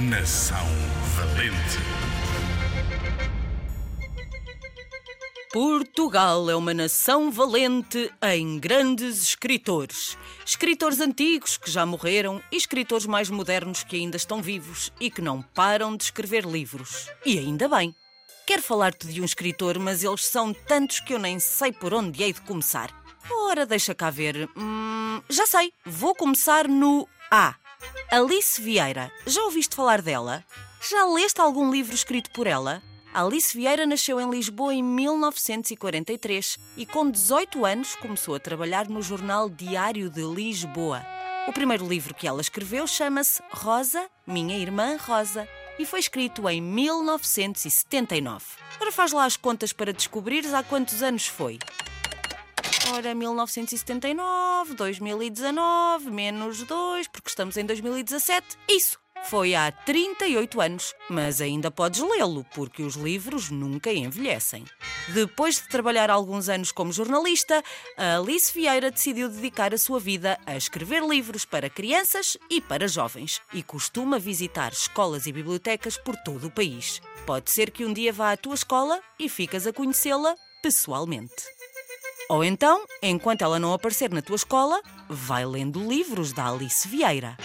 Nação Valente. Portugal é uma nação valente em grandes escritores. Escritores antigos que já morreram e escritores mais modernos que ainda estão vivos e que não param de escrever livros. E ainda bem. Quero falar-te de um escritor, mas eles são tantos que eu nem sei por onde hei de começar. Ora, deixa cá ver. Hum, já sei, vou começar no A. Alice Vieira. Já ouviste falar dela? Já leste algum livro escrito por ela? Alice Vieira nasceu em Lisboa em 1943 e, com 18 anos, começou a trabalhar no jornal Diário de Lisboa. O primeiro livro que ela escreveu chama-se Rosa, Minha Irmã Rosa, e foi escrito em 1979. Ora, faz lá as contas para descobrires há quantos anos foi. Ora, 1979, 2019, menos 2, porque estamos em 2017. Isso! Foi há 38 anos, mas ainda podes lê-lo, porque os livros nunca envelhecem. Depois de trabalhar alguns anos como jornalista, Alice Vieira decidiu dedicar a sua vida a escrever livros para crianças e para jovens e costuma visitar escolas e bibliotecas por todo o país. Pode ser que um dia vá à tua escola e ficas a conhecê-la pessoalmente. Ou então, enquanto ela não aparecer na tua escola, vai lendo livros da Alice Vieira.